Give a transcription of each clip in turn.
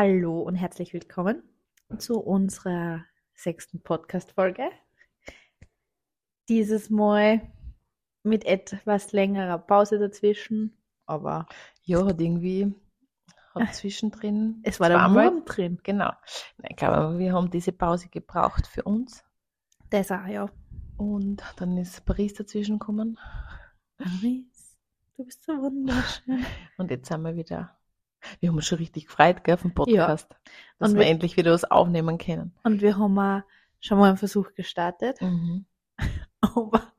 Hallo und herzlich willkommen zu unserer sechsten Podcast-Folge. Dieses Mal mit etwas längerer Pause dazwischen, aber Ja, hat irgendwie, hat zwischendrin. es war der Wurm drin. Genau. Nein, ich glaube, wir haben diese Pause gebraucht für uns. Das auch, ja. Und dann ist Paris dazwischen gekommen. Paris, du bist so wunderschön. Und jetzt sind wir wieder. Wir haben uns schon richtig gefreut, gell, vom Podcast. Dass Und wir wir- endlich wieder was aufnehmen können. Und wir haben auch schon mal einen Versuch gestartet, Mhm. aber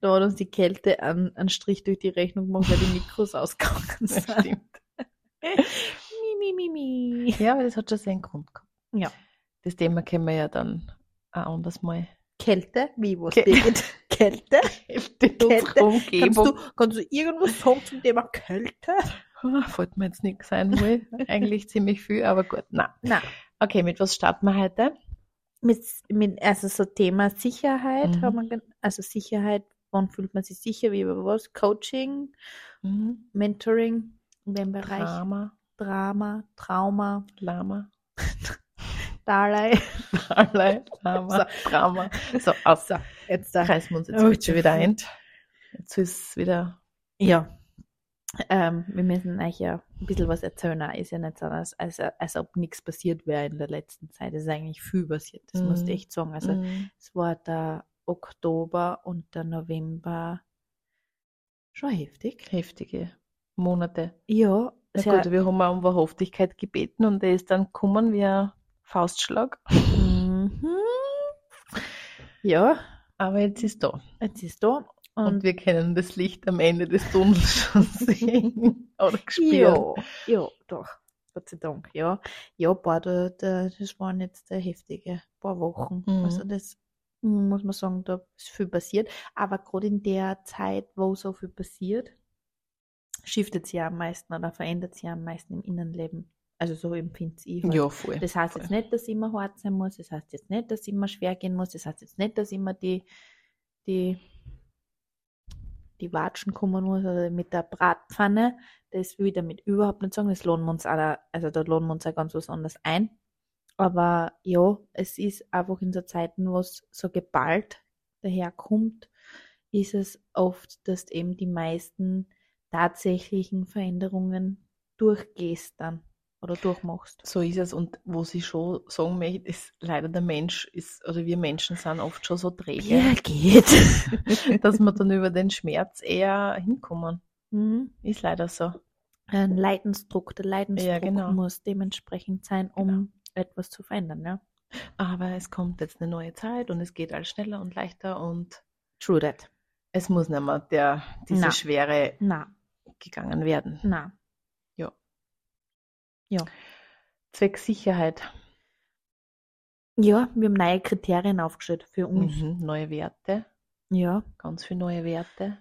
da hat uns die Kälte einen, einen Strich durch die Rechnung gemacht, weil die Mikros ausgegangen Das sind. stimmt. mi, mi, mi, mi. Ja, aber das hat schon seinen Grund gehabt. Ja. Das Thema können wir ja dann auch anders mal. Kälte? Wie, was Kä- Birgit? Kälte? Kälte, Kälte? Kannst du, kannst du irgendwas sagen zum Thema Kälte? Fällt mir jetzt nichts ein, wohl. Eigentlich ziemlich viel, aber gut. Na. Nein. Okay, mit was starten wir heute? Mit, mit, also so Thema Sicherheit, Mhm. haben wir, also Sicherheit, wann fühlt man sich sicher, wie über was? Coaching, Mhm. Mentoring, in dem Bereich Drama, Drama, Trauma, Lama. Dalai. Allerlei Drama, Drama. So, aus. So, jetzt da. Reißen wir uns jetzt Oh, wieder ein. Jetzt ist es wieder. Ja. Ähm, wir müssen euch ja ein bisschen was erzählen. Ist ja nicht so, als, als, als ob nichts passiert wäre in der letzten Zeit. Es ist eigentlich viel passiert. Das musst du Mhm. echt sagen. Also, Mhm. es war der Oktober und der November schon heftig. heftige Monate. Ja, Na sehr, gut, wir haben auch um Wahrhaftigkeit gebeten und der ist dann gekommen wie ein Faustschlag. Mhm. Ja, Aber jetzt ist da. jetzt ist da. Und, Und, wir können das Licht am Ende des Tunnels schon sehen. Oder spüren. ja, ja, doch. Gott sei Dank, ja. Ja, boah, da, da, das waren jetzt heftige paar Wochen. Mhm. Also das muss man sagen, da ist viel passiert. Aber gerade in der Zeit, wo so viel passiert, shiftet sie ja am meisten oder verändert sie ja am meisten im Innenleben. Also so empfinde ich. halt. Ja, voll. Das heißt voll. jetzt nicht, dass immer hart sein muss, das heißt jetzt nicht, dass immer schwer gehen muss, das heißt jetzt nicht, dass immer die, die, die Watschen kommen muss oder mit der Bratpfanne. Das will ich damit überhaupt nicht sagen. Das lohnen wir uns auch, also da lohnen wir uns auch ganz was anderes ein. Aber ja, es ist einfach in so Zeiten, wo es so geballt daherkommt, ist es oft, dass eben die meisten tatsächlichen Veränderungen durchgehst dann oder durchmachst. So ist es. Und was ich schon sagen möchte, ist leider der Mensch ist, oder wir Menschen sind oft schon so träge, geht. dass wir dann über den Schmerz eher hinkommen. Mhm. Ist leider so. Ein Leidensdruck, der Leidensdruck Ja, genau. muss dementsprechend sein, um etwas zu verändern, ja. Aber es kommt jetzt eine neue Zeit und es geht alles schneller und leichter und True that. es muss nicht mehr der, diese Na. Schwere Na, gegangen werden. na. Ja. Ja. Zweck Sicherheit. Ja, wir haben neue Kriterien aufgestellt für uns. Mhm. Neue Werte. Ja. Ganz viele neue Werte.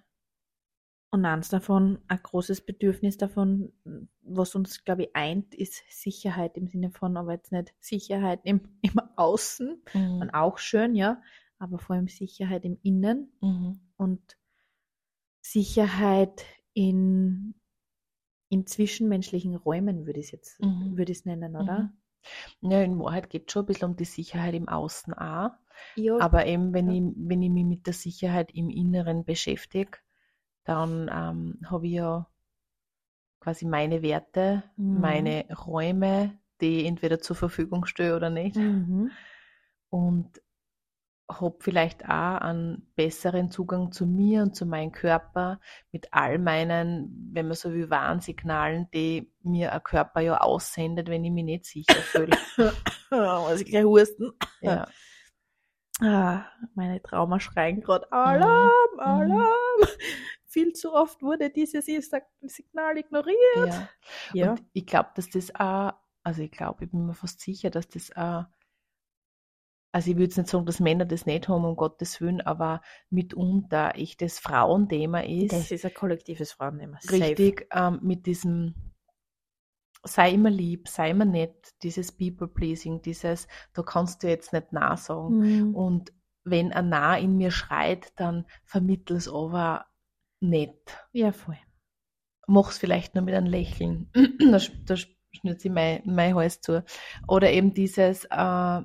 Und eins davon, ein großes Bedürfnis davon, was uns, glaube ich, eint, ist Sicherheit im Sinne von, aber jetzt nicht Sicherheit im, im Außen, und Mhm. auch schön, ja, aber vor allem Sicherheit im Innen Mhm. und Sicherheit in, in zwischenmenschlichen Räumen, würde ich es jetzt, Mhm. würde ich nennen, oder? Mhm. Ja, in Wahrheit geht es schon ein bisschen um die Sicherheit im Außen auch. Ja, Aber eben, wenn, Ja. ich, wenn ich mich mit der Sicherheit im Inneren beschäftige, dann ähm, habe ich ja quasi meine Werte, Mhm. meine Räume, die ich entweder zur Verfügung stelle oder nicht. mhm. Und habe vielleicht auch einen besseren Zugang zu mir und zu meinem Körper mit all meinen, wenn man so will, Warnsignalen, die mir ein Körper ja aussendet, wenn ich mich nicht sicher fühle. Muss ich gleich husten. ja. Ah, meine Trauma schreien gerade Alarm, Mhm. Alarm. Viel zu oft wurde dieses Signal ignoriert. ja. Ja. Und ich glaube, dass das auch, also ich glaube, ich bin mir fast sicher, dass das auch, also ich würde jetzt nicht sagen, dass Männer das nicht haben, um Gottes Willen, aber mitunter echt das Frauenthema ist. Das ist ein kollektives Frauenthema. richtig ähm, mit diesem sei immer lieb, sei immer nett, dieses People-Pleasing, dieses, da kannst du jetzt nicht nah sagen. Mhm. Und wenn ein Nah in mir schreit, dann vermittel es aber nicht. Ja, voll. Mach's vielleicht nur mit einem Lächeln. da, da schnürt sie mein, mein Hals zu. Oder eben dieses, äh,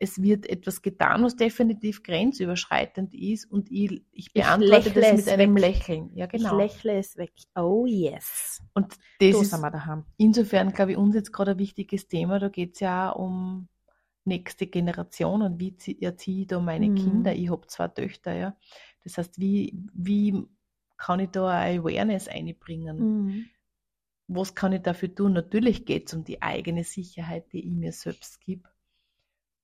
es wird etwas getan, was definitiv grenzüberschreitend ist und ich, ich beantworte ich das mit einem weg. Lächeln. Ja, genau. Ich lächle es weg. Oh yes. Und das Da ist wir daheim. insofern, glaube ich, uns jetzt gerade ein wichtiges Thema. Da geht es ja auch um nächste Generation und wie zie- erziehe ich da meine Mhm. Kinder. Ich habe zwei Töchter, ja. Das heißt, wie, wie kann ich da eine Awareness einbringen? Mhm. was kann ich dafür tun? Natürlich geht es um die eigene Sicherheit, die ich mir selbst gebe,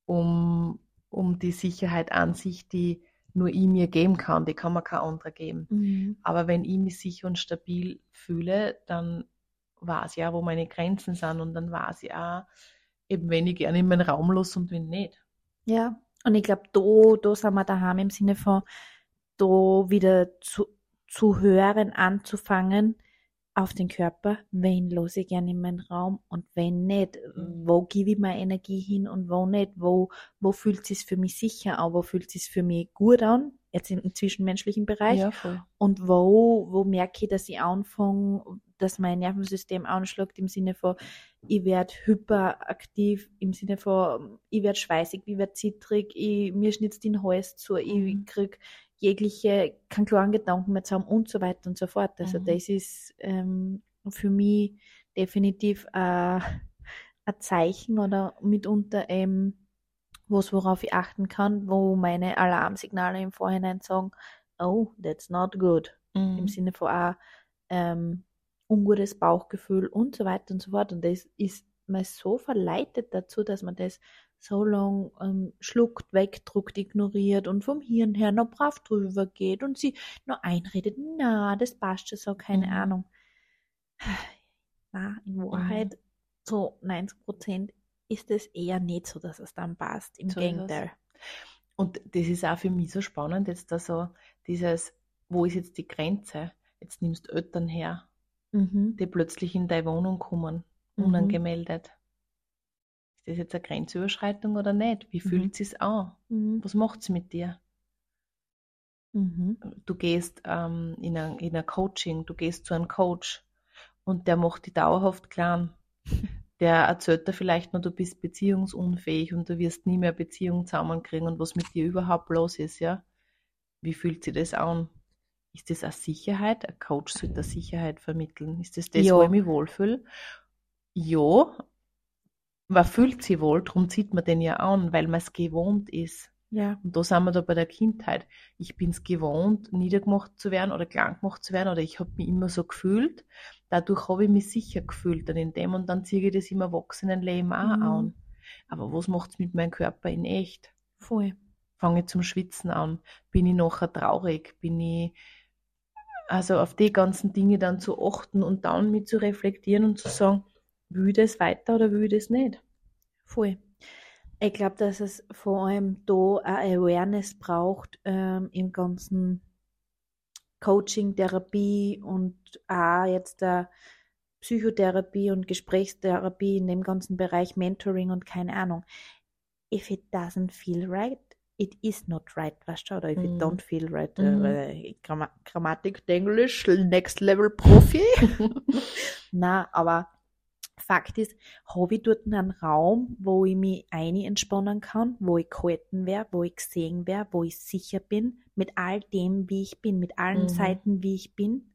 um, um die Sicherheit an sich, die nur ich mir geben kann, die kann mir kein anderer geben. Mhm. Aber wenn ich mich sicher und stabil fühle, dann weiß ich ja, wo meine Grenzen sind und dann weiß ich auch, eben wenn ich gerne in meinen Raum los und wenn nicht. Ja, und ich glaube, da, da sind wir daheim im Sinne von, da wieder zu, zu hören, anzufangen auf den Körper, wen los ich gerne in meinen Raum und wenn nicht, wo gebe ich meine Energie hin und wo nicht, wo, wo fühlt es für mich sicher an, wo fühlt es für mich gut an, jetzt im, im zwischenmenschlichen Bereich? Ja, und wo, wo merke ich, dass ich anfange, dass mein Nervensystem anschlägt im Sinne von, ich werde hyperaktiv, im Sinne von, ich werde schweißig, ich werde zittrig, ich, mir schnitzt den Hals zu, ich Mhm. krieg jegliche, keinen klaren Gedanken mehr zusammen und so weiter und so fort. Also Mhm. das ist ähm, für mich definitiv äh, ein Zeichen oder mitunter ähm, was, worauf ich achten kann, wo meine Alarmsignale im Vorhinein sagen, oh, that's not good. Im Mhm. Sinne von auch ähm, ungutes Bauchgefühl und so weiter und so fort. Und das ist man so verleitet dazu, dass man das so lang ähm, schluckt, wegdruckt, ignoriert und vom Hirn her noch brav drüber geht und sie noch einredet, na, das passt schon so, keine Mhm. Ahnung. Na, in Wahrheit, so 90 Prozent ist es eher nicht so, dass es dann passt. Im So. Gegenteil. Und das ist auch für mich so spannend, jetzt da so dieses, wo ist jetzt die Grenze? Jetzt nimmst Eltern her, Mhm. die plötzlich in deine Wohnung kommen, Mhm. unangemeldet. Ist das jetzt eine Grenzüberschreitung oder nicht? Wie Mhm. fühlt es an? Mhm. Was macht es mit dir? Mhm. Du gehst ähm, in, ein, in ein Coaching, du gehst zu einem Coach und der macht dich dauerhaft klein. Der erzählt dir vielleicht nur, du bist beziehungsunfähig und du wirst nie mehr Beziehung zusammenkriegen und was mit dir überhaupt los ist, ja? Wie fühlt sich das an? Ist das eine Sicherheit? Ein Coach sollte eine Sicherheit vermitteln. Ist das das, Ja. wo ich mich wohlfühle? Ja, man fühlt sich wohl, darum zieht man den ja an, weil man es gewohnt ist. Ja. Und da sind wir da bei der Kindheit. Ich bin es gewohnt, niedergemacht zu werden oder klein gemacht zu werden oder ich habe mich immer so gefühlt. Dadurch habe ich mich sicher gefühlt dann in dem und dann ziehe ich das im Erwachsenenleben auch Mhm. an. Aber was macht es mit meinem Körper in echt? Voll. Fange ich zum Schwitzen an? Bin ich nachher traurig? Bin ich also auf die ganzen Dinge dann zu achten und dann mit zu reflektieren und zu sagen, will das weiter oder will ich das nicht? Voll. Ich glaube, dass es vor allem da eine Awareness braucht ähm, im ganzen Coaching, Therapie und auch jetzt der Psychotherapie und Gesprächstherapie in dem ganzen Bereich Mentoring und keine Ahnung. If it doesn't feel right, it is not right, weißt du? Oder if Mhm. it don't feel right, Mhm. äh, Gramma Grammatik, Englisch, Next Level Profi. Na, aber Fakt ist, habe ich dort einen Raum, wo ich mich ein entspannen kann, wo ich gehalten werde, wo ich gesehen werde, wo ich sicher bin, mit all dem, wie ich bin, mit allen Mhm. Seiten, wie ich bin?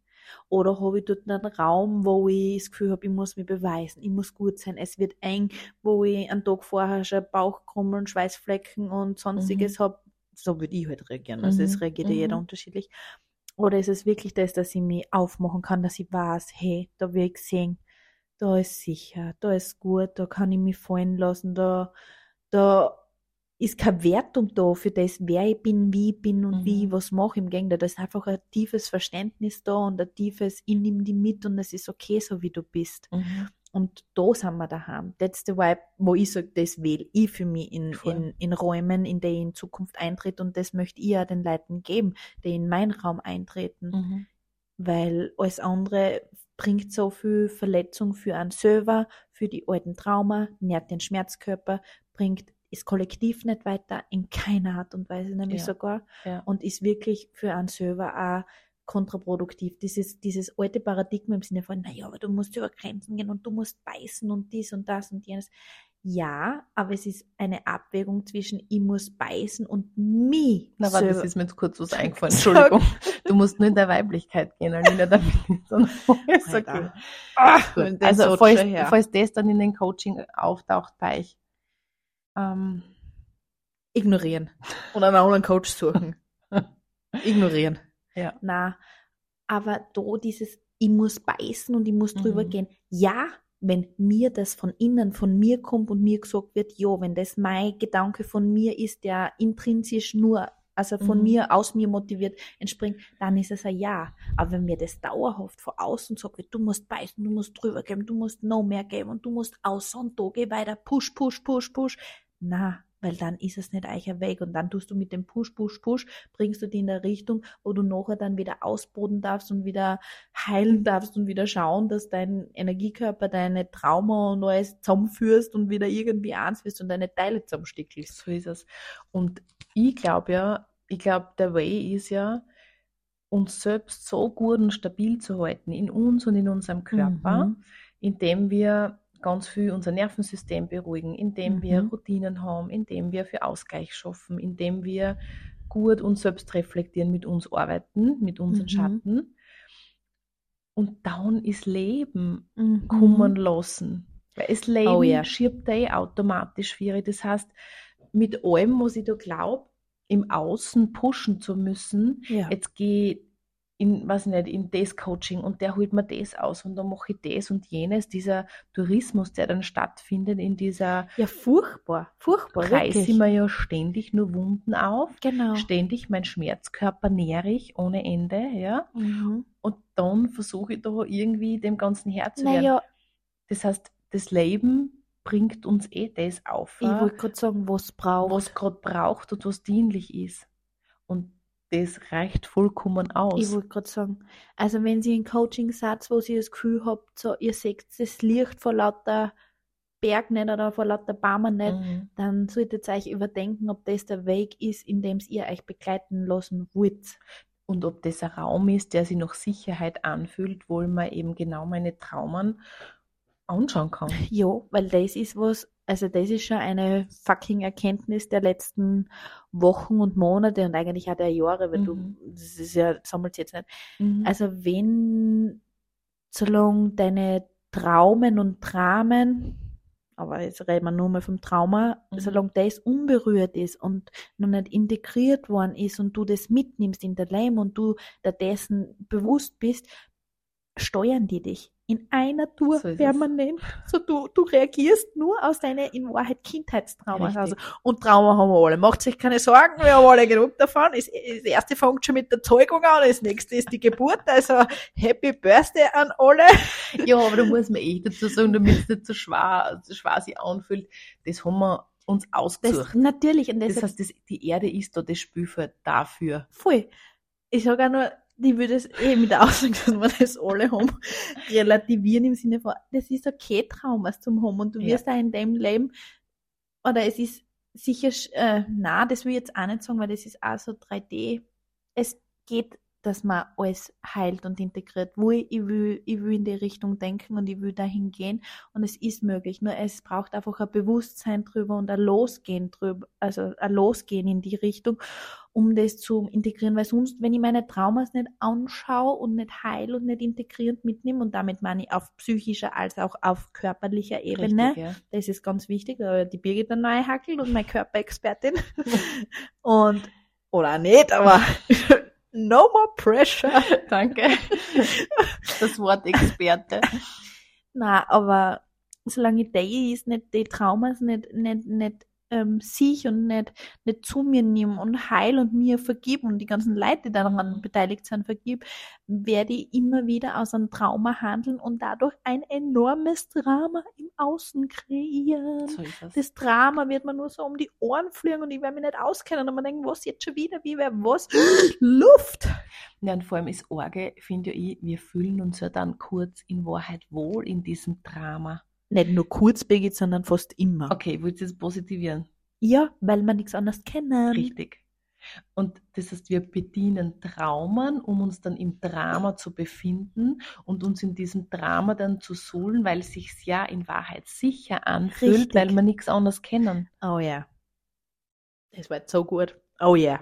Oder habe ich dort einen Raum, wo ich das Gefühl habe, ich muss mich beweisen, ich muss gut sein, es wird eng, wo ich einen Tag vorher schon Bauchkrummeln, Schweißflecken und sonstiges habe? So würde ich halt reagieren. Also es Mhm, reagiert ja jeder mhm. unterschiedlich. Oder ist es wirklich das, dass ich mich aufmachen kann, dass ich weiß, hey, da will ich sehen, da ist sicher, da ist gut, da kann ich mich fallen lassen, da, da ist keine Wertung da für das, wer ich bin, wie ich bin und wie ich Mhm. was mache. Im Gegenteil, da ist einfach ein tiefes Verständnis da und ein tiefes, ich nehme die mit und es ist okay, so wie du bist. Mhm. Und da sind wir daheim. That's the vibe, wo ich sage, das wähle ich für mich in, in, in Räumen, in denen ich in Zukunft eintritt und das möchte ich ja den Leuten geben, die in meinen Raum eintreten Mhm. weil alles andere bringt so viel Verletzung für einen selber, für die alten Trauma, nährt den Schmerzkörper, bringt das Kollektiv nicht weiter, in keiner Art und Weise nämlich Ja. sogar, Ja. und ist wirklich für einen selber auch kontraproduktiv. Dieses, dieses alte Paradigma im Sinne von, naja, aber du musst über Grenzen gehen und du musst beißen und dies und das und jenes. Ja, aber es ist eine Abwägung zwischen ich muss beißen und mich. Na, warte, das ist mir jetzt kurz was eingefallen. Entschuldigung. Du musst nur in der Weiblichkeit gehen, Alina, damit sondern ist okay. Ach, also, falls, falls das dann in den Coaching auftaucht bei euch, ähm, ignorieren. Und einen anderen Coach suchen. ignorieren. Ja. Na, aber da dieses, ich muss beißen und ich muss drüber mhm. gehen. Ja, wenn mir das von innen, von mir kommt und mir gesagt wird, ja, wenn das mein Gedanke von mir ist, der intrinsisch nur, also von mhm. mir, aus mir motiviert entspringt, dann ist es ein Ja. Aber wenn mir das dauerhaft von außen sagt, wird, du musst beißen, du musst drüber geben, du musst noch mehr geben und du musst aus und da geh weiter, push, push, push, push, na, weil dann ist es nicht eicher weg und dann tust du mit dem Push, Push, Push, bringst du die in der Richtung, wo du nachher dann wieder ausboden darfst und wieder heilen darfst und wieder schauen, dass dein Energiekörper deine Trauma und alles zusammenführst und wieder irgendwie eins wirst und deine Teile zusammenstickelst. So ist es. Und ich glaube ja, ich glaube, der Way ist ja, uns selbst so gut und stabil zu halten, in uns und in unserem Körper, mhm. indem wir ganz viel unser Nervensystem beruhigen, indem mhm. wir Routinen haben, indem wir für Ausgleich schaffen, indem wir gut uns selbst reflektieren, mit uns arbeiten, mit unseren mhm. Schatten. Und dann ist Leben mhm. kommen lassen. Weil das Leben oh, ja. schiebt eh automatisch für Das heißt, mit allem, was ich da glaube, im Außen pushen zu müssen, ja. jetzt gehe in, weiß nicht, in das Coaching und der holt mir das aus und dann mache ich das und jenes, dieser Tourismus, der dann stattfindet in dieser Ja, furchtbar, furchtbar. Reiße ich mir ja ständig nur Wunden auf. Genau. Ständig mein Schmerzkörper nähere ich ohne Ende, ja. Mhm. Und dann versuche ich da irgendwie dem Ganzen Herr zu werden. Naja. Das heißt, das Leben bringt uns eh das auf. Ich wollte gerade sagen, was braucht. Was gerade braucht und was dienlich ist. Und das reicht vollkommen aus. Ich wollte gerade sagen, also wenn Sie einen Coaching-Satz, wo Sie das Gefühl habt, so, ihr seht das Licht vor lauter Berg nicht oder vor lauter Baumen nicht, mhm. dann solltet ihr euch überdenken, ob das der Weg ist, in dem ihr euch begleiten lassen wollt. Und ob das ein Raum ist, der sich noch Sicherheit anfühlt, wo man eben genau meine Traumen anschauen kann. Ja, weil das ist was, also das ist schon eine fucking Erkenntnis der letzten Wochen und Monate und eigentlich auch der Jahre, weil mhm. du, das ist ja, sammelt jetzt nicht. Mhm. Also wenn, solange deine Traumen und Dramen, aber jetzt reden wir nur mal vom Trauma, mhm. solange das unberührt ist und noch nicht integriert worden ist und du das mitnimmst in der Leim und du da dessen bewusst bist, steuern die dich in einer Tour so permanent. So du, du reagierst nur aus deiner in Wahrheit Kindheitstrauma. Also, und Trauma haben wir alle. Macht sich keine Sorgen, wir haben alle genug davon. Das, das erste fängt schon mit der Zeugung an, das nächste ist die Geburt. Also Happy Birthday an alle. Ja, aber da muss man echt dazu sagen, damit es nicht so schwer, so schwer sich anfühlt, das haben wir uns ausgesucht. Das, natürlich. Und das heißt, das, die Erde ist da das Spielfeld dafür. Voll. Ich sage auch nur, die würde es eh mit der Aussage, dass wir das alle haben, relativieren im Sinne von, das ist okay, Traumas zum haben und du wirst ja. auch in deinem Leben, oder es ist sicher, äh, na, das will ich jetzt auch nicht sagen, weil das ist auch so 3D. Es geht dass man alles heilt und integriert. Wo ich, ich, will, ich will in die Richtung denken und ich will dahin gehen und es ist möglich. Nur es braucht einfach ein Bewusstsein drüber und ein Losgehen drüber, also ein Losgehen in die Richtung, um das zu integrieren. Weil sonst, wenn ich meine Traumas nicht anschaue und nicht heil und nicht integrierend mitnehme, und damit meine ich auf psychischer als auch auf körperlicher Ebene, Richtig, ja. das ist ganz wichtig, da die Birgit dann neu hackelt und meine Körperexpertin. und oder nicht, aber No more pressure. Danke. Das Wort Experte. Na, aber solange ich die ist, nicht die Traumas nicht, nicht, nicht ähm, sich und nicht, nicht zu mir nehmen und heil und mir vergib und die ganzen Leute, die daran mhm. beteiligt sind, vergib, werde ich immer wieder aus einem Trauma handeln und dadurch ein enormes Drama im Außen kreieren. So das. das. Drama wird man nur so um die Ohren fliegen und ich werde mich nicht auskennen und man denkt, was jetzt schon wieder, wie wer was? Luft! Ja, und vor allem ist Orge, finde ich, wir fühlen uns ja dann kurz in Wahrheit wohl in diesem Drama. Nicht nur kurz, Birgit, sondern fast immer. Okay, willst du es positivieren? Ja, weil man nichts anderes kennen. Richtig. Und das heißt, wir bedienen Traumen, um uns dann im Drama zu befinden und uns in diesem Drama dann zu suhlen, weil es sich ja in Wahrheit sicher anfühlt, Richtig. weil wir nichts anderes kennen. Oh ja. Das war jetzt so gut. Oh ja.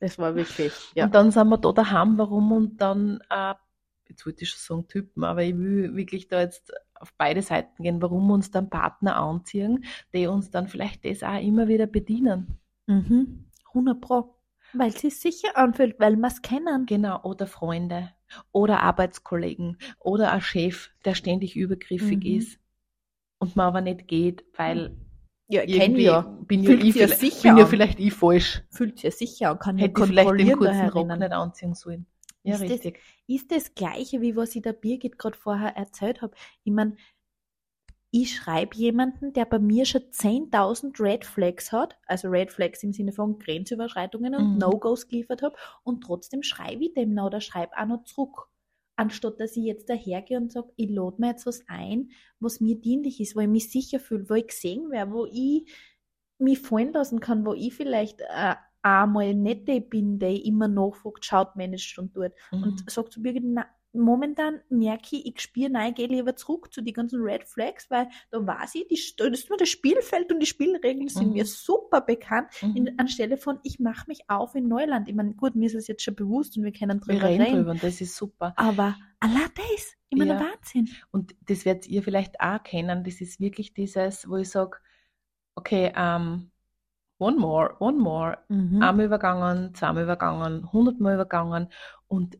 Das war wirklich, ja. Und dann sind wir da daheim, warum und dann, äh, jetzt wollte ich schon sagen Typen, aber ich will wirklich da jetzt auf beide Seiten gehen, warum uns dann Partner anziehen, die uns dann vielleicht das auch immer wieder bedienen. Mhm. 100 Pro. Weil es sich sicher anfühlt, weil wir es kennen. Genau, oder Freunde oder Arbeitskollegen oder ein Chef, der ständig übergriffig Mhm. ist und man aber nicht geht, weil Ja, ich irgendwie bin, ja ich ja vielleicht, sicher bin ja vielleicht ich falsch. Fühlt sich ja sicher an, kann ja Hätte ich vielleicht den kontrollieren kurzen Rock nicht anziehen sollen. Ja, Ist das- richtig. ist das Gleiche, wie was ich der Birgit gerade vorher erzählt habe. Ich meine, ich schreibe jemanden, der bei mir schon 10.000 Red Flags hat, also Red Flags im Sinne von Grenzüberschreitungen und Mhm. No-Gos geliefert habe, und trotzdem schreibe ich dem noch oder schreibe auch noch zurück. Anstatt dass ich jetzt dahergehe und sage, ich lade mir jetzt was ein, was mir dienlich ist, wo ich mich sicher fühle, wo ich gesehen werde, wo ich mich fallen lassen kann, wo ich vielleicht äh, einmal nicht die bin, die immer nachfragt, schaut, managt und tut Mhm. und sagt zu Birgit, na, momentan merke ich, ich spüre, nein, ich gehe lieber zurück zu den ganzen Red Flags, weil da weiß ich, die, da ist nur das Spielfeld und die Spielregeln sind Mhm. mir super bekannt, Mhm. in, anstelle von, ich mache mich auf in Neuland. Ich meine, gut, mir ist es jetzt schon bewusst und wir können Wir drüber reden reden, drüber und das ist super. aber Allah das, ich meine, Ja. Wahnsinn. Und das werdet ihr vielleicht auch kennen. Das ist wirklich dieses, wo ich sage, okay, ähm, one more, one more. Mhm. Einmal übergangen, zweimal übergangen, hundertmal übergangen. Und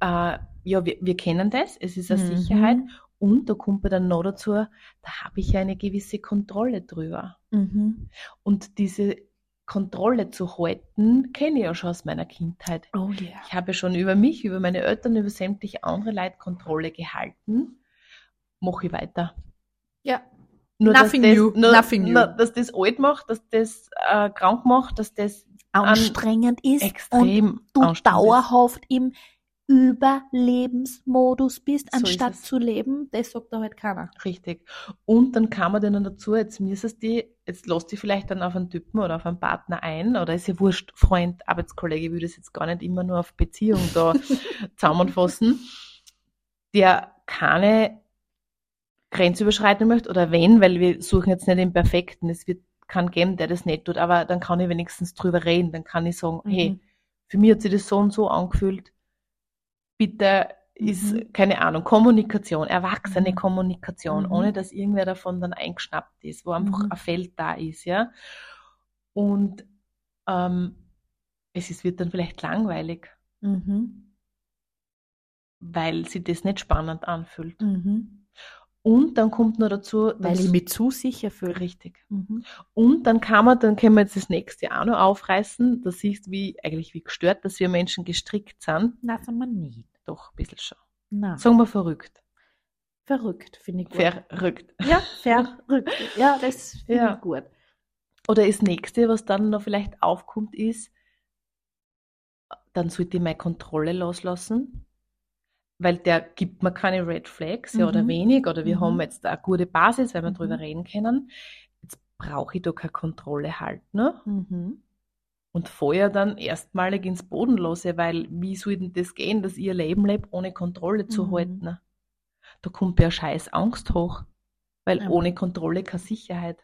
äh, ja, wir, wir kennen das, es ist eine Mhm. Sicherheit. Und da kommt mir dann noch dazu, da habe ich ja eine gewisse Kontrolle drüber. Mhm. Und diese Kontrolle zu halten, kenne ich ja schon aus meiner Kindheit. Oh ja. Ich habe schon über mich, über meine Eltern, über sämtliche andere Leute Kontrolle gehalten. Mache ich weiter. Ja. Nur, Nothing dass new, das, nur, nothing new. nur, dass das alt macht, dass das äh, krank macht, dass das Anstrengend ist und extrem du anstrengend ist. dauerhaft im Überlebensmodus bist, So anstatt zu leben, das sagt da halt keiner. Richtig. Und dann kam man dann dazu, jetzt müsstest die, jetzt lass dich vielleicht dann auf einen Typen oder auf einen Partner ein, oder ist ja wurscht, Freund, Arbeitskollege, ich würde es jetzt gar nicht immer nur auf Beziehung da zusammenfassen, der keine Grenze überschreiten möchte, oder wenn, weil wir suchen jetzt nicht den Perfekten, es wird keinen geben, der das nicht tut, aber dann kann ich wenigstens drüber reden, dann kann ich sagen, hey, Mhm. für mich hat sich das so und so angefühlt. Bitte ist, Mhm. keine Ahnung, Kommunikation, erwachsene Mhm. Kommunikation, Mhm. ohne dass irgendwer davon dann eingeschnappt ist, wo einfach Mhm. ein Feld da ist, ja. Und ähm, es ist, wird dann vielleicht langweilig, Mhm. weil sie das nicht spannend anfühlt. Mhm. Und dann kommt noch dazu, Weil ich mich zu sicher fühle. richtig. Mhm. Und dann kann man, dann können wir jetzt das nächste auch noch aufreißen. Da siehst du, wie, eigentlich wie gestört, dass wir Menschen gestrickt sind. Nein, sagen wir nicht. Doch, ein bisschen schon. Nein. Sagen wir verrückt. Verrückt, finde ich gut. Verrückt. Ja, verrückt. Ja, das finde Ja. ich gut. Oder das nächste, was dann noch vielleicht aufkommt, ist, dann sollte ich meine Kontrolle loslassen, weil der gibt mir keine Red Flags, ja, oder Mhm. wenig, oder wir Mhm. haben jetzt eine gute Basis, weil wir Mhm. drüber reden können. Jetzt brauche ich da keine Kontrolle halten, ne? Mhm. Und vorher dann erstmalig ins Bodenlose, weil wie soll denn das gehen, dass ihr Leben lebt, ohne Kontrolle zu Mhm. halten? ne? Da kommt ja scheiß Angst hoch, weil Ja. ohne Kontrolle keine Sicherheit.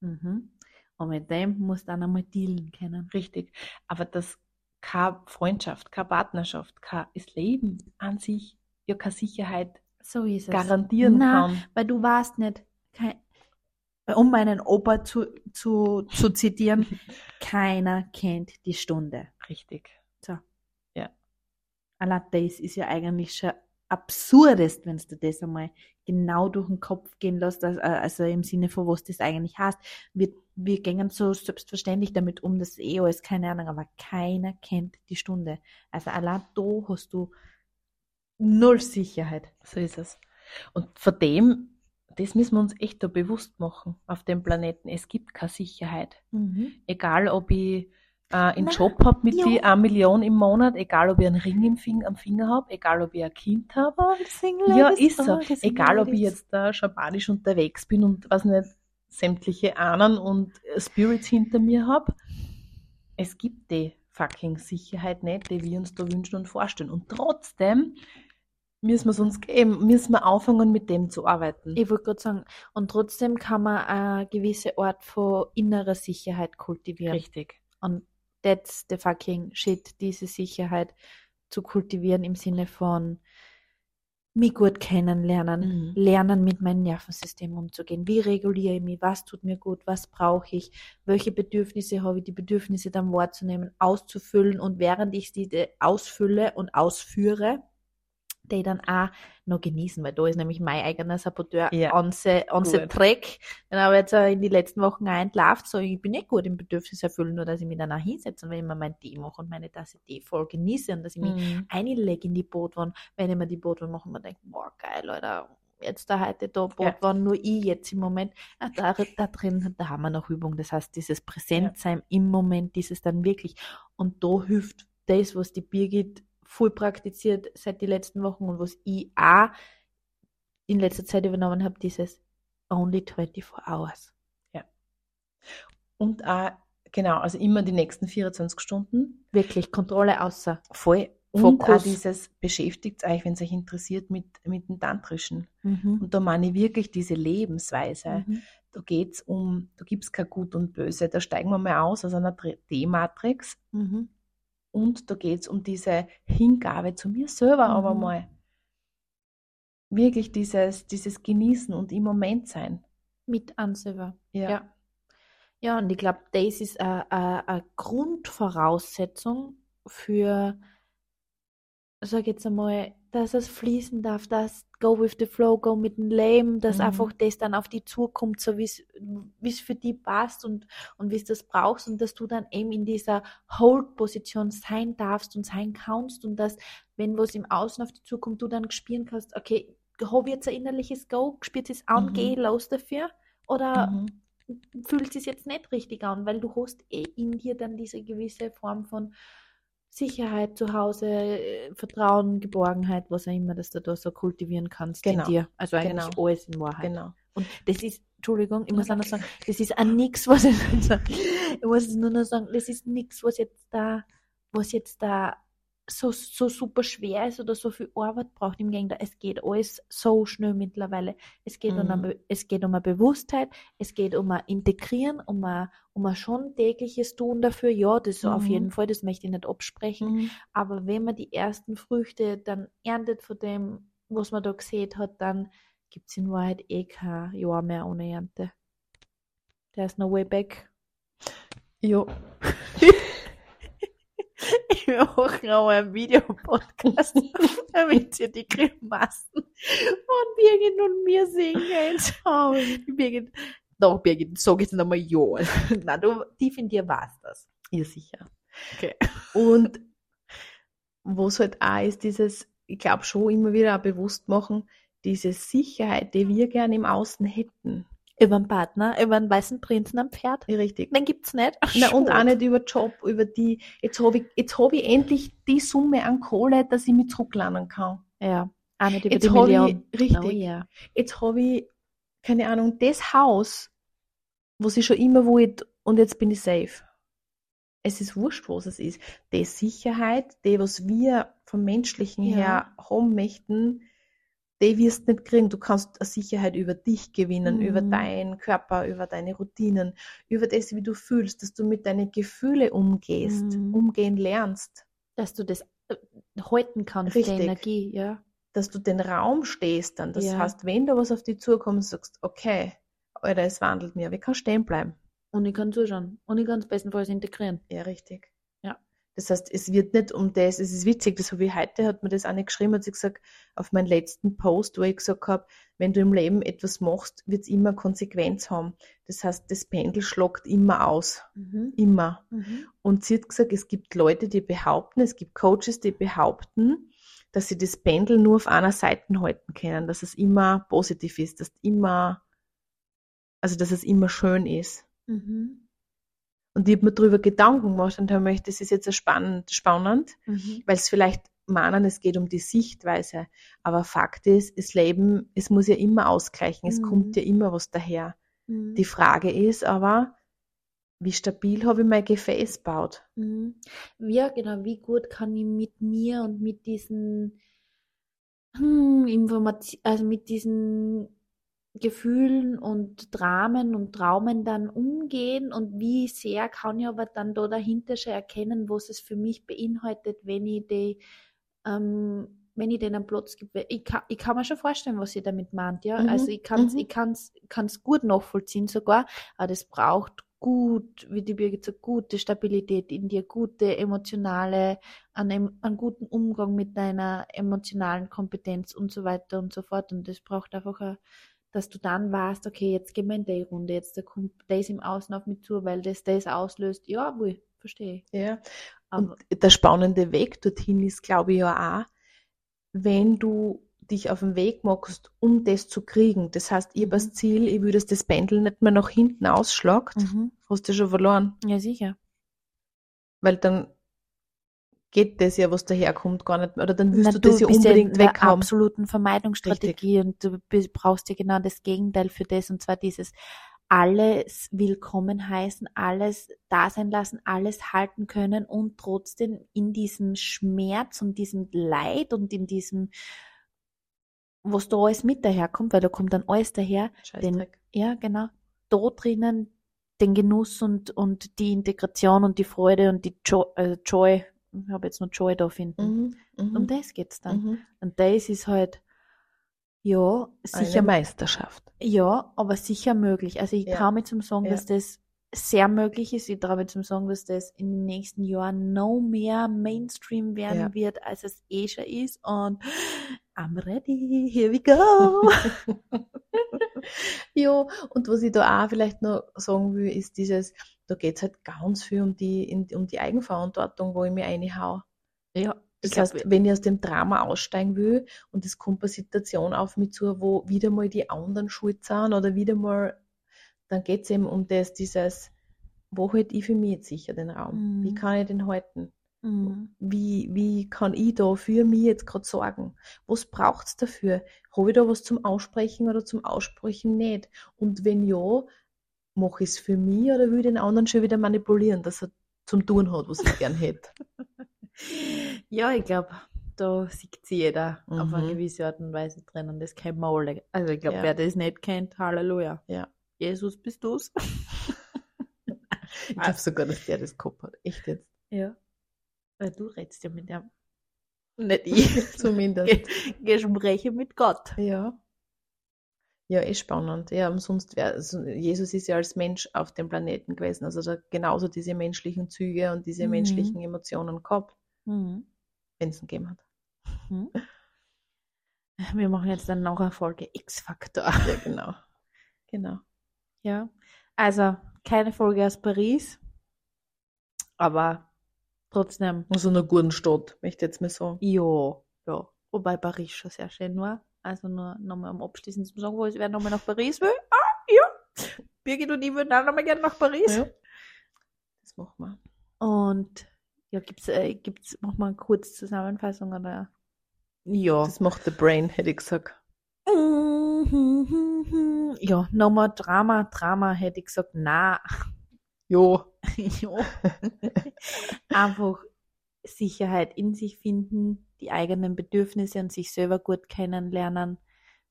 Mhm. Und mit dem musst du dann einmal dealen können. Richtig. Aber das keine Freundschaft, keine Partnerschaft, kein das Leben an sich ja keine Sicherheit So garantieren Na, kann. Weil du warst nicht, kein, um meinen Opa zu, zu, zu zitieren, keiner kennt die Stunde. Richtig. Allah, das ist ja eigentlich schon absurdest, wenn du das einmal genau durch den Kopf gehen lässt, also, also im Sinne von, was das eigentlich heißt. Wir, wir gehen so selbstverständlich damit um, dass eh alles, keine Ahnung, aber keiner kennt die Stunde. Also Allah, da hast du null Sicherheit. So ist es. Und von dem, das müssen wir uns echt da bewusst machen auf dem Planeten. Es gibt keine Sicherheit. Egal, ob ich äh, einen Na, Job habe mit ja. die 1 Million im Monat, egal, ob ich einen Ring im Finger, am Finger habe, egal, ob ich ein Kind habe. Oh, Ja, ist so. oh, Egal, ob ich jetzt da schampanisch unterwegs bin und was nicht sämtliche Ahnen und Spirits hinter mir habe. es gibt die fucking Sicherheit nicht, die wir uns da wünschen und vorstellen. Und trotzdem müssen wir es uns geben, müssen wir anfangen, mit dem zu arbeiten. Ich wollte gerade sagen, und trotzdem kann man eine gewisse Art von innerer Sicherheit kultivieren. Richtig. Und that's the fucking shit, diese Sicherheit zu kultivieren im Sinne von mich gut kennenlernen, Mhm. lernen mit meinem Nervensystem umzugehen. Wie reguliere ich mich? Was tut mir gut? Was brauche ich? Welche Bedürfnisse habe ich? Die Bedürfnisse dann wahrzunehmen, auszufüllen und während ich diese ausfülle und ausführe, die dann auch noch genießen, weil da ist nämlich mein eigener Saboteur Ja. on the, on the track. Den habe ich jetzt in die letzten Wochen auch entlarvt, so ich bin nicht gut im Bedürfnis erfüllen, nur dass ich mich danach hinsetze und wenn ich mir meinen Tee mache und meine Tasse Tee voll genieße und dass ich mich Mhm. einlege in die Bootwanne, wenn ich mir die Bootwanne mache und mir denke, boah, geil, Alter, jetzt da heute da Ja. Bootwanne, nur ich jetzt im Moment. Ah, da, da drin, da haben wir noch Übung. Das heißt, dieses Präsentsein im Moment, dieses dann wirklich. Und da hilft das, was die Birgit voll praktiziert seit die letzten Wochen und was ich auch in letzter Zeit übernommen habe, dieses only 24 hours. Und auch, genau, also immer die nächsten 24 Stunden Wirklich Kontrolle außer. voll. Und Fokus. auch dieses beschäftigt euch, wenn es euch interessiert, mit, mit dem Tantrischen. Mhm. Und da meine ich wirklich diese Lebensweise. Mhm. Da geht's um, da gibt's kein Gut und Böse. Da steigen wir mal aus aus einer D-Matrix. Mhm. Und da geht's um diese Hingabe zu mir selber aber Mhm. mal. Wirklich dieses, dieses Genießen und im Moment sein. Mit Anselber. Ja. Ja. Ja, und ich glaube, das ist eine Grundvoraussetzung für, sag jetzt einmal, dass es fließen darf, dass go with the flow, go mit dem Leben, dass Mhm. einfach das dann auf die zukommt, so wie es für die passt und, und wie es das brauchst und dass du dann eben in dieser Hold-Position sein darfst und sein kannst und dass, wenn was im Außen auf die zukommt, du dann spüren kannst, okay, habe jetzt ein innerliches Go, spürt es an, Mhm. geh los dafür oder Mhm. fühlt sich jetzt nicht richtig an, weil du hast eh in dir dann diese gewisse Form von Sicherheit zu Hause, äh, Vertrauen, Geborgenheit, was auch immer, dass du da so kultivieren kannst Genau. in dir. Also eigentlich Genau. alles in Wahrheit. Genau. Und das ist, Entschuldigung, ich muss auch noch sagen, das ist auch nichts, was ich, ich muss es nur noch sagen, das ist nichts, was jetzt da, was jetzt da so, so super schwer ist oder so viel Arbeit braucht. Im Gegenteil, es geht alles so schnell mittlerweile. Es geht, um, Mhm. eine, es geht um eine Bewusstheit, es geht um ein Integrieren, um ein, um ein schon tägliches Tun dafür. Ja, das auf Mhm. jeden Fall, das möchte ich nicht absprechen. Mhm. Aber wenn man die ersten Früchte dann erntet von dem, was man da gesehen hat, dann gibt es in Wahrheit eh kein Jahr mehr ohne Ernte. There's no way back. Ja. Wir machen auch einen Videopodcast, damit ihr die Grimassen von Birgit und mir sehen könnt. Oh, Birgit, doch Birgit, sag jetzt nochmal ja. Nein, du, tief in dir war's das. Ja, sicher. Okay. Und wo es halt auch ist, dieses, ich glaube schon immer wieder auch bewusst machen, diese Sicherheit, die wir gerne im Außen hätten. Über einen Partner, über einen weißen Prinzen am Pferd. Richtig. Den gibt's nicht. Ach, Na, und auch nicht über Job, über die, jetzt habe ich, jetzt hab ich endlich die Summe an Kohle, dass ich mich zurücklernen kann. Ja, auch nicht über Jetzt die habe Million. ich, richtig, Oh, ja. jetzt habe ich, keine Ahnung, das Haus, was ich schon immer wollte, und jetzt bin ich safe. Es ist wurscht, was es ist. Die Sicherheit, die, was wir vom Menschlichen Ja. her haben möchten, die wirst du nicht kriegen. Du kannst eine Sicherheit über dich gewinnen, Mhm. über deinen Körper, über deine Routinen, über das, wie du fühlst, dass du mit deinen Gefühlen umgehst, Mhm. umgehen lernst, Dass du das äh, halten kannst, Richtig. die Energie, ja. dass du den Raum stehst dann. Das Ja. heißt, wenn da was auf dich zukommt, sagst okay, Alter, es wandelt mir, wir kann stehen bleiben. Und ich kann zuschauen. Und ich kann es bestenfalls integrieren. Ja, richtig. Das heißt, es wird nicht um das, es ist witzig, das habe ich heute, hat mir das eine geschrieben, hat sie gesagt, auf meinen letzten Post, wo ich gesagt habe, wenn du im Leben etwas machst, wird es immer Konsequenz haben. Das heißt, das Pendel schlagt immer aus. Mhm. Immer. Mhm. Und sie hat gesagt, es gibt Leute, die behaupten, es gibt Coaches, die behaupten, dass sie das Pendel nur auf einer Seite halten können, dass es immer positiv ist, dass immer, also dass es immer schön ist. Mhm. Und ich habe mir darüber Gedanken gemacht und habe mir gedacht, das ist jetzt spannend, spannend, Mhm. weil es vielleicht meinen, es geht um die Sichtweise. Aber Fakt ist, das Leben, es muss ja immer ausgleichen, es Mhm. kommt ja immer was daher. Mhm. Die Frage ist aber, wie stabil habe ich mein Gefäß gebaut? Mhm. Ja, genau, wie gut kann ich mit mir und mit diesen hm, Informationen, also mit diesen Gefühlen und Dramen und Traumen dann umgehen und wie sehr kann ich aber dann da dahinter schon erkennen, was es für mich beinhaltet, wenn ich die, ähm, wenn ich denen Platz gebe. Ich kann, ich kann mir schon vorstellen, was ihr damit meint, ja. Mhm, Also ich kann es mhm. ich kann's, kann's gut nachvollziehen sogar, aber das braucht gut, wie die Birgit sagt, gute Stabilität in dir, gute emotionale, einen, einen guten Umgang mit deiner emotionalen Kompetenz und so weiter und so fort. Und das braucht einfach ein, dass du dann weißt, okay, jetzt gehen wir in die Runde, jetzt da kommt das im Außen auf mich zu, weil das das auslöst. Ja, wohl, verstehe. Ja. Aber Und der spannende Weg dorthin ist, glaube ich, ja auch, wenn du dich auf den Weg machst, um das zu kriegen. Das heißt, ich habe Mhm. das Ziel, ich will, dass das Pendel nicht mehr nach hinten ausschlagt, mhm. hast du schon verloren. ja, sicher. Weil dann geht das ja, was daherkommt, gar nicht mehr. Oder dann willst Na, du das ja unbedingt in der weghaben. absoluten Vermeidungsstrategie und du brauchst ja genau das Gegenteil für das und zwar dieses alles willkommen heißen, alles da sein lassen, alles halten können und trotzdem in diesem Schmerz und diesem Leid und in diesem, was da alles mit daherkommt, weil da kommt dann alles daher, den, ja, genau, da drinnen den Genuss und, und die Integration und die Freude und die Joy, äh, Joy ich habe jetzt noch Joy da finden. Mhm. Mhm. Um das geht's dann. Mhm. Und das ist halt, ja, Eine sicher, Meisterschaft. ja, aber sicher möglich. Also ich Ja. traue mir zum sagen, Ja. dass das sehr möglich ist. Ich traue mir zum sagen, dass das in den nächsten Jahren noch mehr Mainstream werden Ja. wird, als es eh schon ist. Und I'm ready, here we go. Ja, und was ich da auch vielleicht noch sagen will, ist dieses, da geht es halt ganz viel um die, um die Eigenverantwortung, wo ich mich reinhau. ja, Das glaub, heißt, wenn ich aus dem Drama aussteigen will und es kommt eine Situation auf mich zu, wo wieder mal die anderen schuld sind oder wieder mal, dann geht es eben um das, dieses, wo halte ich für mich jetzt sicher den Raum? Wie Mhm. kann ich den halten? Mhm. Wie, wie kann ich da für mich jetzt gerade sorgen? Was braucht es dafür? Habe ich da was zum Aussprechen oder zum Aussprechen nicht? Und wenn ja, mache ich es für mich oder will ich den anderen schon wieder manipulieren, dass er zum Tun hat, was ich gern hätte? Ja, ich glaube, da sieht sie jeder auf eine Mhm. gewisse Art und Weise drin und das kennen wir alle. Also ich glaube, Ja. wer das nicht kennt, Halleluja. Ja. Jesus, bist du's? Ich glaube sogar, dass der das gehabt hat. Echt jetzt. Ja. Weil du redst ja mit dem. Nicht ich. Zumindest. Ge- Gespräche mit Gott. Ja. Ja, eh spannend. Ja, umsonst wäre, also Jesus ist ja als Mensch auf dem Planeten gewesen. Also da genauso diese menschlichen Züge und diese Mhm. menschlichen Emotionen gehabt, Mhm. wenn es ihn gegeben hat. Mhm. Wir machen jetzt dann noch eine Folge X-Faktor. Ja, genau. Genau. Ja. Also, keine Folge aus Paris. Aber trotzdem, Also einer guten Stadt, möchte ich jetzt mal sagen. ja, ja. Wobei Paris schon sehr schön war. Also nur nochmal am Abschließen zu sagen, wo ich wer nochmal nach Paris will. Ah, ja. Birgit und ich würden auch nochmal gerne nach Paris. Ja. Das machen wir. Und ja, gibt's, äh, gibt's, mach mal eine kurze Zusammenfassung oder? Ja. Das macht der Brain, hätte ich gesagt. Ja, nochmal Drama, Drama hätte ich gesagt, na. Jo. ja. Einfach Sicherheit in sich finden, die eigenen Bedürfnisse und sich selber gut kennenlernen,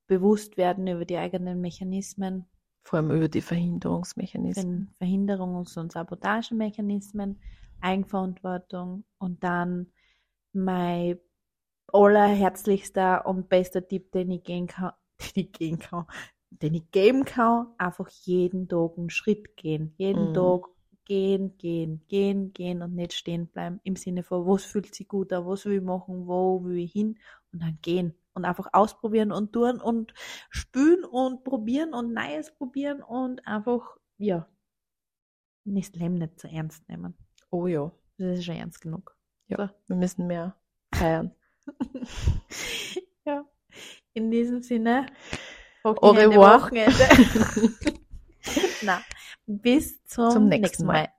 bewusst werden über die eigenen Mechanismen, Vor allem über die Verhinderungsmechanismen. Verhinderungs- und Sabotagemechanismen, Eigenverantwortung und dann mein allerherzlichster und bester Tipp, den ich gehen kann, den ich gehen kann, den ich geben kann, einfach jeden Tag einen Schritt gehen. Jeden Mhm. Tag gehen, gehen, gehen, gehen und nicht stehen bleiben. Im Sinne von, was fühlt sich gut an, was will ich machen, wo will ich hin und dann gehen. Und einfach ausprobieren und tun und spülen und probieren und Neues probieren und einfach, ja, das Leben nicht so ernst nehmen. Oh ja. Das ist schon ernst genug. Ja. Wir müssen mehr feiern. ja. In diesem Sinne. Au revoir. Wochenende. Na, bis zum, Zum nächsten nächsten Mal. Mal.